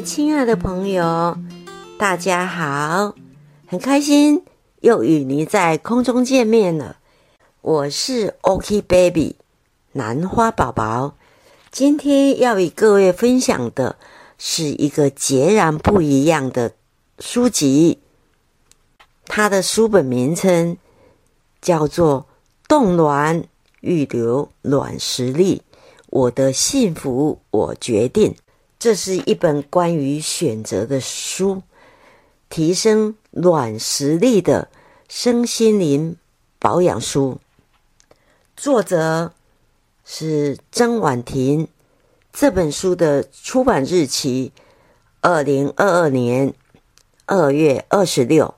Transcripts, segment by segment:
亲爱的朋友，大家好，很开心又与您在空中见面了。我是 OK Baby 兰花宝宝，今天要与各位分享的是一个截然不一样的书籍，它的书本名称叫做《冻卵预留卵实力》，我的幸福我决定。这是一本关于选择的书，提升卵实力的身心灵保养书。作者是曾婉婷。这本书的出版日期：二零二二年二月二十六。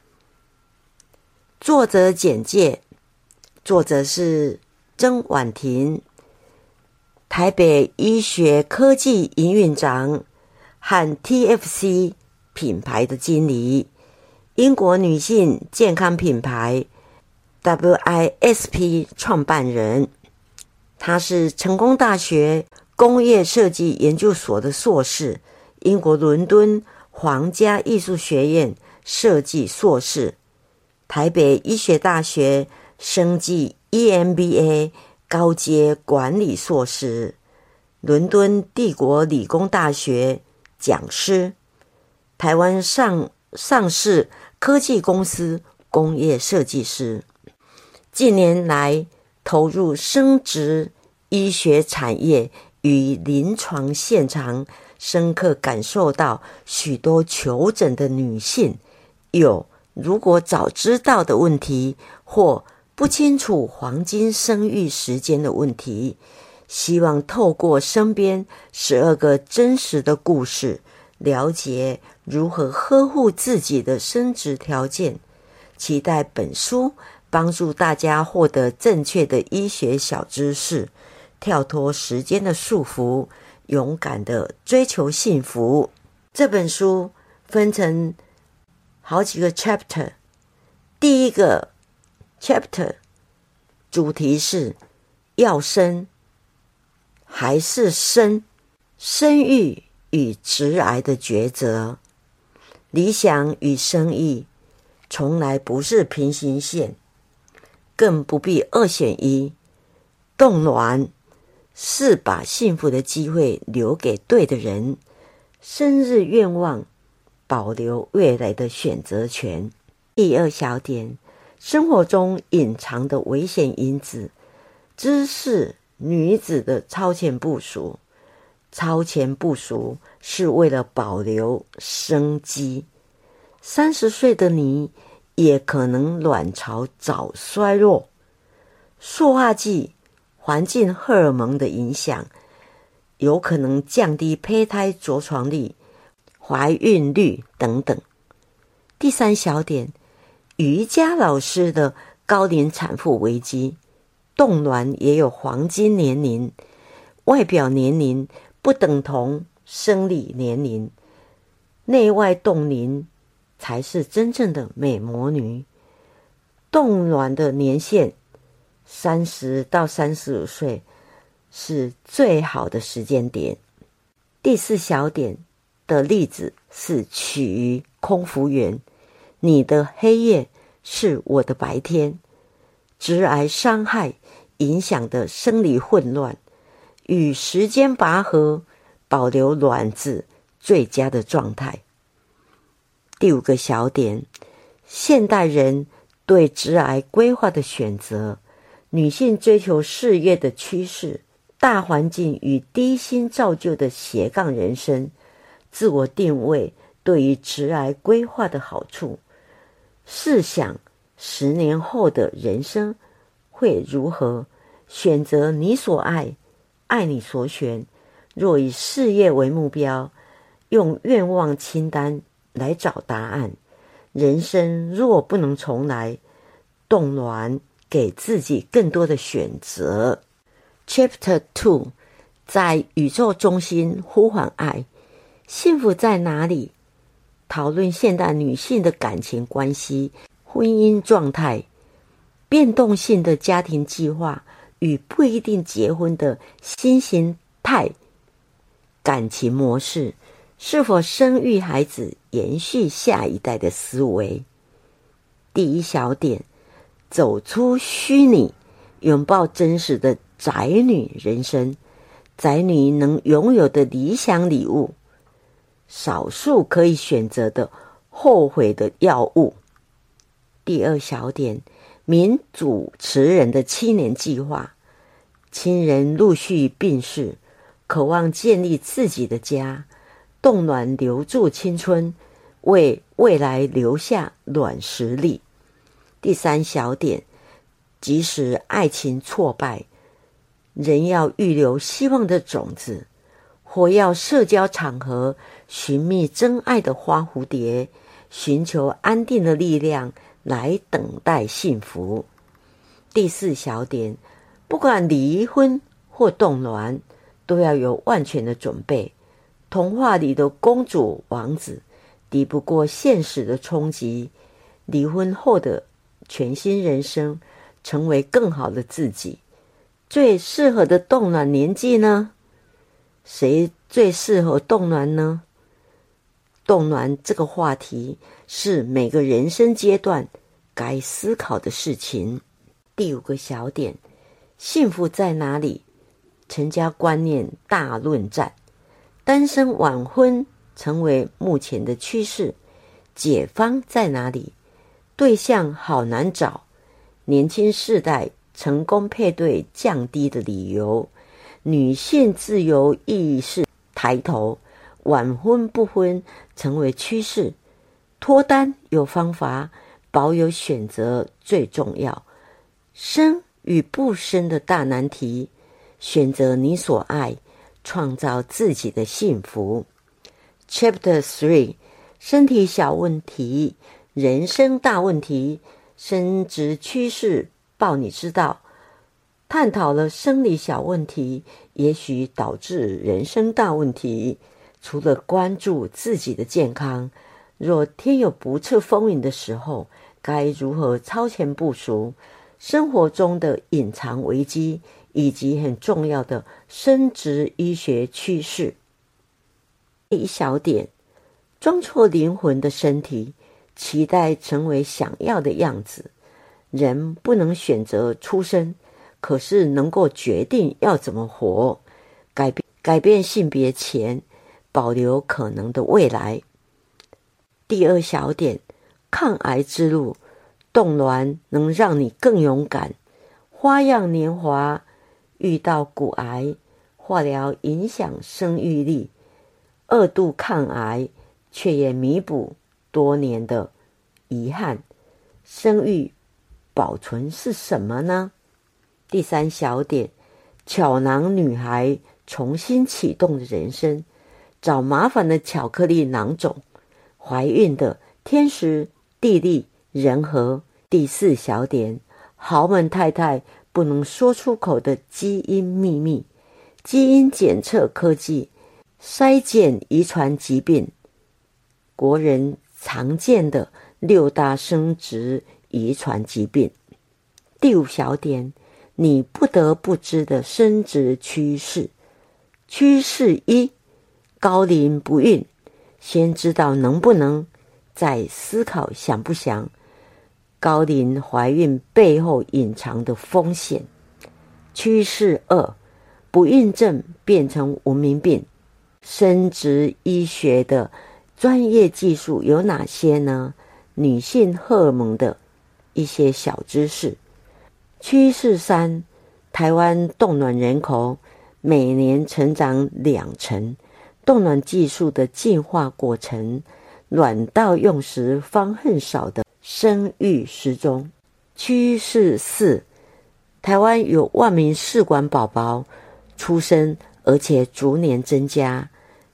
作者简介：作者是曾婉婷。台北医学科技营运长和 TFC 品牌的经理，英国女性健康品牌 WISP 创办人。她是成功大学工业设计研究所的硕士，英国伦敦皇家艺术学院设计硕士，台北医学大学生技 EMBA。高阶管理硕士，伦敦帝国理工大学讲师，台湾上上市科技公司工业设计师。近年来投入生殖医学产业与临床现场，深刻感受到许多求诊的女性有如果早知道的问题或。不清楚黄金生育时间的问题，希望透过身边十二个真实的故事，了解如何呵护自己的生殖条件。期待本书帮助大家获得正确的医学小知识，跳脱时间的束缚，勇敢的追求幸福。这本书分成好几个 chapter，第一个。Chapter 主题是要生还是生？生育与直癌的抉择，理想与生意从来不是平行线，更不必二选一。冻卵是把幸福的机会留给对的人，生日愿望保留未来的选择权。第二小点。生活中隐藏的危险因子，知识女子的超前部署。超前部署是为了保留生机。三十岁的你也可能卵巢早衰弱。塑化剂、环境荷尔蒙的影响，有可能降低胚胎着床率、怀孕率等等。第三小点。瑜伽老师的高龄产妇危机，冻卵也有黄金年龄，外表年龄不等同生理年龄，内外冻龄才是真正的美魔女。冻卵的年限三十到三十五岁是最好的时间点。第四小点的例子是取于空服员。你的黑夜是我的白天，直癌伤害影响的生理混乱与时间拔河，保留卵子最佳的状态。第五个小点，现代人对直癌规划的选择，女性追求事业的趋势，大环境与低薪造就的斜杠人生，自我定位对于直癌规划的好处。试想，十年后的人生会如何？选择你所爱，爱你所选。若以事业为目标，用愿望清单来找答案。人生若不能重来，动卵给自己更多的选择。Chapter Two，在宇宙中心呼唤爱，幸福在哪里？讨论现代女性的感情关系、婚姻状态、变动性的家庭计划与不一定结婚的新形态感情模式，是否生育孩子，延续下一代的思维？第一小点，走出虚拟，拥抱真实的宅女人生。宅女能拥有的理想礼物，少数可以选择的后悔的药物。第二小点，民主持人的七年计划，亲人陆续病逝，渴望建立自己的家，冻卵留住青春，为未来留下卵实力。第三小点，即使爱情挫败。仍要预留希望的种子，或要社交场合寻觅真爱的花蝴蝶，寻求安定的力量来等待幸福。第四小点，不管离婚或动乱，都要有万全的准备。童话里的公主王子抵不过现实的冲击，离婚后的全新人生，成为更好的自己。最适合的冻卵年纪呢？谁最适合冻卵呢？冻卵这个话题是每个人生阶段该思考的事情。第五个小点：幸福在哪里？成家观念大论战，单身晚婚成为目前的趋势。解方在哪里？对象好难找，年轻世代。成功配对降低的理由，女性自由意识抬头，晚婚不婚成为趋势，脱单有方法，保有选择最重要。生与不生的大难题，选择你所爱，创造自己的幸福。Chapter Three：身体小问题，人生大问题，生殖趋势。报你知道，探讨了生理小问题，也许导致人生大问题。除了关注自己的健康，若天有不测风云的时候，该如何超前部署生活中的隐藏危机，以及很重要的生殖医学趋势？一小点：装错灵魂的身体，期待成为想要的样子。人不能选择出生，可是能够决定要怎么活。改变改变性别前，保留可能的未来。第二小点，抗癌之路，冻卵能让你更勇敢。花样年华遇到骨癌，化疗影响生育力，二度抗癌却也弥补多年的遗憾，生育。保存是什么呢？第三小点，巧囊女孩重新启动的人生，找麻烦的巧克力囊肿，怀孕的天时地利人和。第四小点，豪门太太不能说出口的基因秘密，基因检测科技筛检遗传疾病，国人常见的六大生殖。遗传疾病。第五小点，你不得不知的生殖趋势。趋势一：高龄不孕。先知道能不能，再思考想不想。高龄怀孕背后隐藏的风险。趋势二：不孕症变成文明病。生殖医学的专业技术有哪些呢？女性荷尔蒙的。一些小知识。趋势三：台湾冻卵人口每年成长两成，冻卵技术的进化过程，卵到用时方恨少的生育时钟。趋势四：台湾有万名试管宝宝出生，而且逐年增加。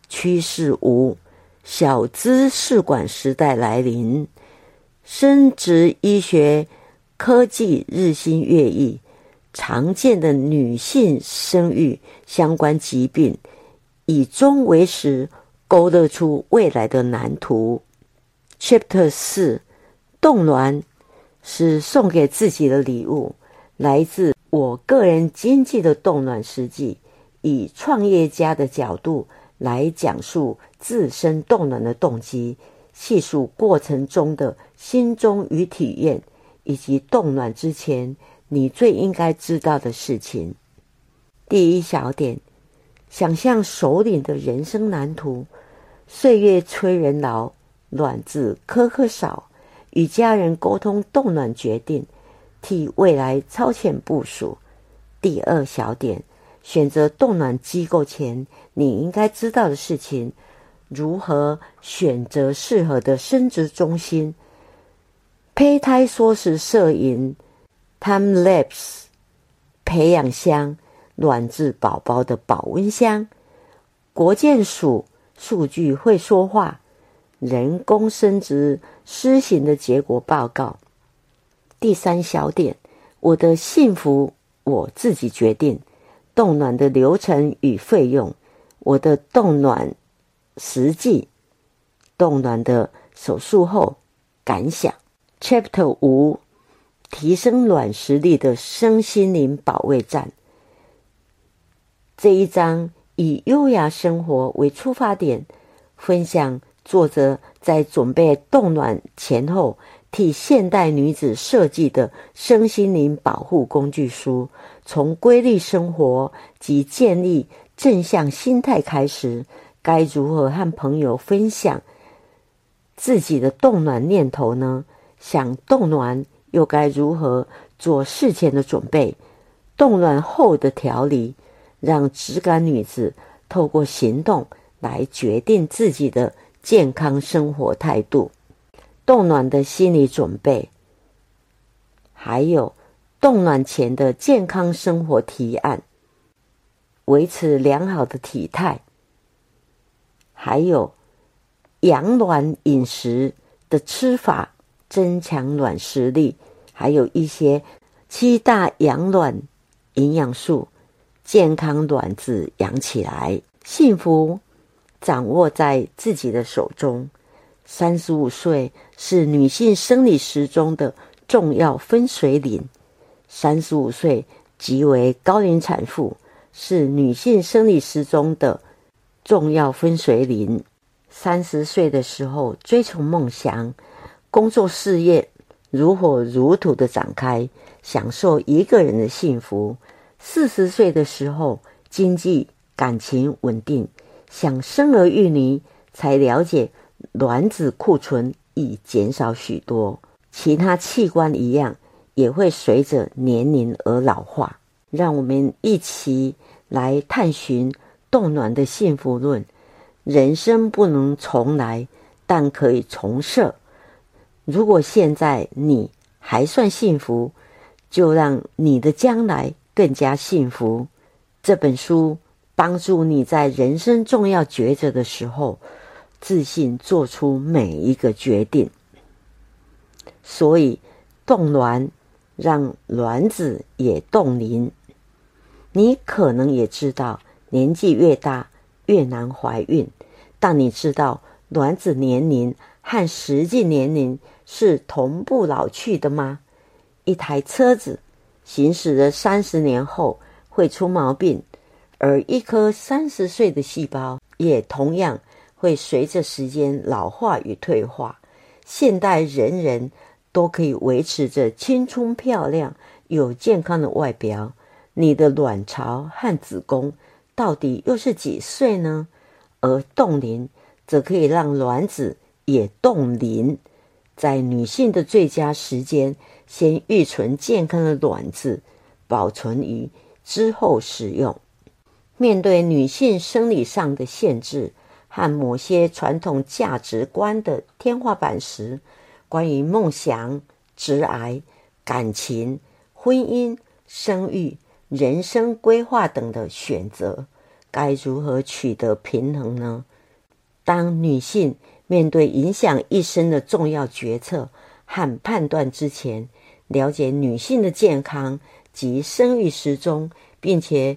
趋势五：小资试管时代来临。生殖医学科技日新月异，常见的女性生育相关疾病以终为始，勾勒出未来的蓝图。Chapter 四：冻卵是送给自己的礼物，来自我个人经济的冻卵实际，以创业家的角度来讲述自身冻卵的动机，细数过程中的心中与体验，以及冻卵之前你最应该知道的事情。第一小点，想象首领的人生蓝图，岁月催人老，卵子颗颗少，与家人沟通冻卵决定，替未来超前部署。第二小点。选择冻卵机构前，你应该知道的事情：如何选择适合的生殖中心、胚胎缩时摄影、time lapse 培养箱、卵子宝宝的保温箱、国建署数据会说话、人工生殖施行的结果报告。第三小点，我的幸福我自己决定。冻卵的流程与费用，我的冻卵实际，冻卵的手术后感想。Chapter 五：提升卵实力的身心灵保卫战。这一章以优雅生活为出发点，分享作者在准备冻卵前后。替现代女子设计的身心灵保护工具书，从规律生活及建立正向心态开始，该如何和朋友分享自己的冻卵念头呢？想冻卵又该如何做事前的准备？冻卵后的调理，让直感女子透过行动来决定自己的健康生活态度。冻卵的心理准备，还有冻卵前的健康生活提案，维持良好的体态，还有养卵饮食的吃法，增强卵实力，还有一些七大养卵营养素，健康卵子养起来，幸福掌握在自己的手中。三十五岁是女性生理时钟的重要分水岭。三十五岁即为高龄产妇，是女性生理时钟的重要分水岭。三十岁的时候追求梦想，工作事业如火如荼的展开，享受一个人的幸福。四十岁的时候经济感情稳定，想生儿育女，才了解。卵子库存已减少许多，其他器官一样也会随着年龄而老化。让我们一起来探寻冻卵的幸福论。人生不能重来，但可以重设。如果现在你还算幸福，就让你的将来更加幸福。这本书帮助你在人生重要抉择的时候。自信做出每一个决定，所以冻卵让卵子也冻龄。你可能也知道，年纪越大越难怀孕，但你知道卵子年龄和实际年龄是同步老去的吗？一台车子行驶了三十年后会出毛病，而一颗三十岁的细胞也同样。会随着时间老化与退化。现代人人都可以维持着青春漂亮、有健康的外表。你的卵巢和子宫到底又是几岁呢？而冻龄则可以让卵子也冻龄。在女性的最佳时间，先预存健康的卵子，保存于之后使用。面对女性生理上的限制。和某些传统价值观的天花板时，关于梦想、直癌、感情、婚姻、生育、人生规划等的选择，该如何取得平衡呢？当女性面对影响一生的重要决策和判断之前，了解女性的健康及生育时钟，并且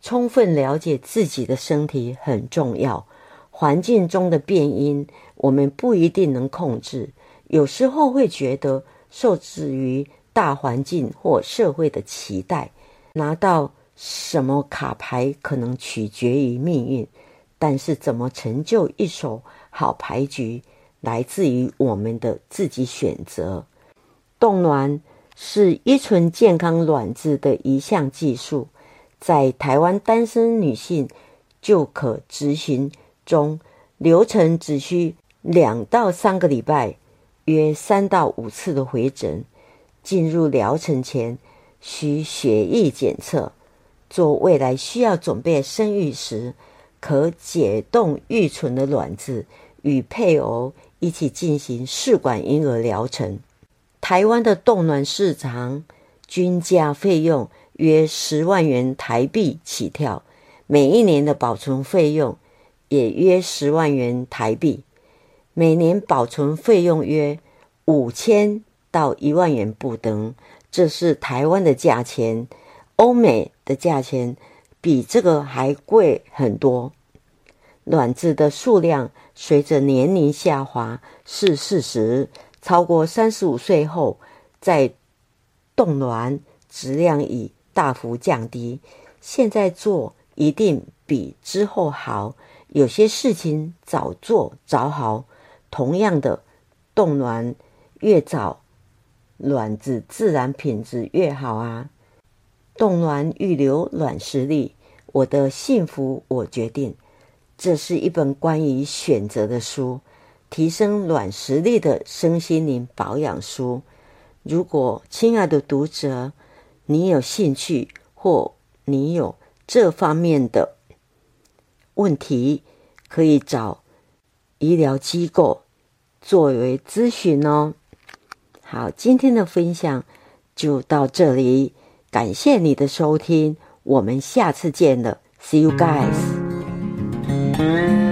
充分了解自己的身体很重要。环境中的变因，我们不一定能控制。有时候会觉得受制于大环境或社会的期待，拿到什么卡牌可能取决于命运。但是怎么成就一手好牌局，来自于我们的自己选择。冻卵是依存健康卵子的一项技术，在台湾单身女性就可执行中，流程只需两到三个礼拜，约三到五次的回诊。进入疗程前需血液检测，做未来需要准备生育时，可解冻预存的卵子，与配偶一起进行试管婴儿疗程。台湾的冻卵市场均价费用约十万元台币起跳，每一年的保存费用也约十万元台币，每年保存费用约五千到一万元不等。这是台湾的价钱，欧美的价钱比这个还贵很多。卵子的数量随着年龄下滑是事实。超过三十五岁后再冻卵，质量已大幅降低。现在做一定比之后好。有些事情早做早好。同样的，冻卵越早，卵子自然品质越好啊。冻卵预留卵实力，我的幸福我决定。这是一本关于选择的书。提升软实力的身心灵保养书。如果亲爱的读者，你有兴趣或你有这方面的问题，可以找医疗机构作为咨询哦。好，今天的分享就到这里，感谢你的收听，我们下次见了，See you guys。Mm-hmm.